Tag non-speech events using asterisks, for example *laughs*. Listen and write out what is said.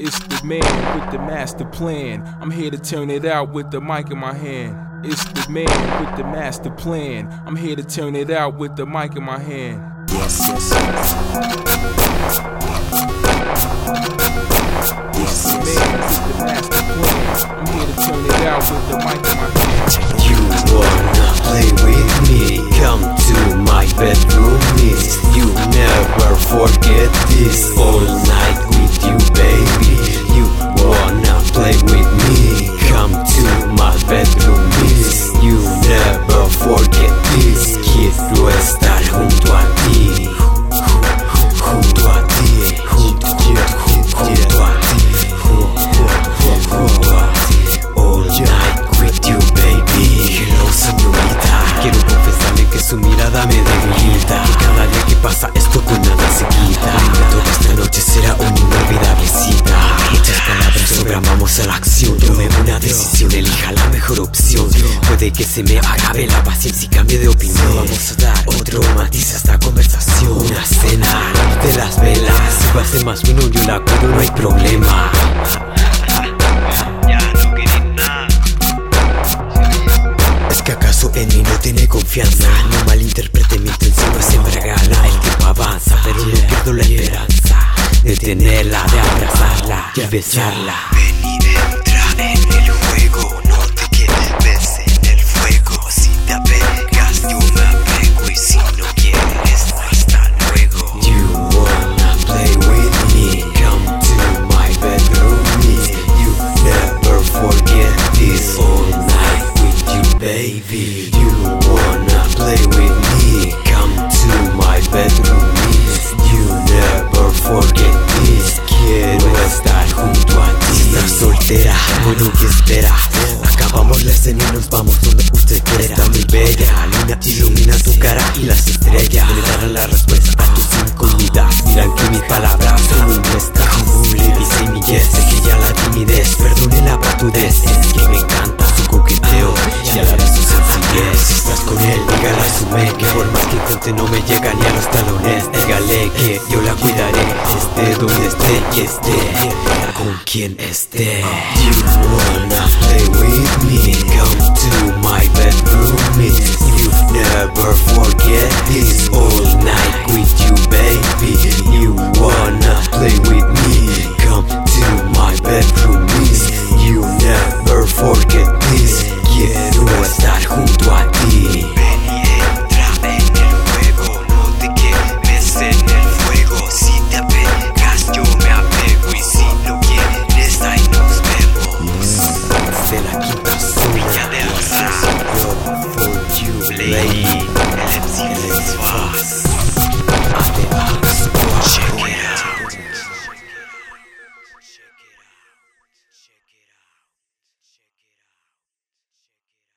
It's the man with the master plan. I'm here to turn it out with the mic in my hand. It's the man with the master plan. I'm here to turn it out with the mic in my hand. It's the man with the master plan. I'm here to turn it out with the mic in my hand. You wanna play with me? Come to my bedroom, miss. You never forget this. All Quiero estar junto a ti. Junto a ti. Junto, a ti. Junto a ti. All night with you, baby. Hello, señorita. Quiero confesarle que su mirada me debilita. Que cada día que pasa esto con nada se quita. Toda esta noche será una inolvidable cita. Muchas palabras programamos a la acción. Puede que se me acabe la paciencia y cambie de opinión. Vamos a dar otro matiz a esta conversación. Una cena de las velas. Si va a ser más vino, yo la cuido, no hay problema. *laughs* Ya no quería nada. ¿Es que acaso en mí no tiene confianza? No malinterprete mi intención, no es embriagarla El tiempo avanza, pero no pierdo la esperanza De tenerla, de abrazarla, y besarla bueno que espera. Acabamos la escena y nos vamos donde usted quiera. Está muy bella, la luna ilumina tu cara y las estrellas. Le darán la respuesta a tus incógnitas intente no me llega ni a los talones. Dígale que yo la cuidaré Esté donde esté y esté. Con quien esté. You wanna play with me. Come to my bedroom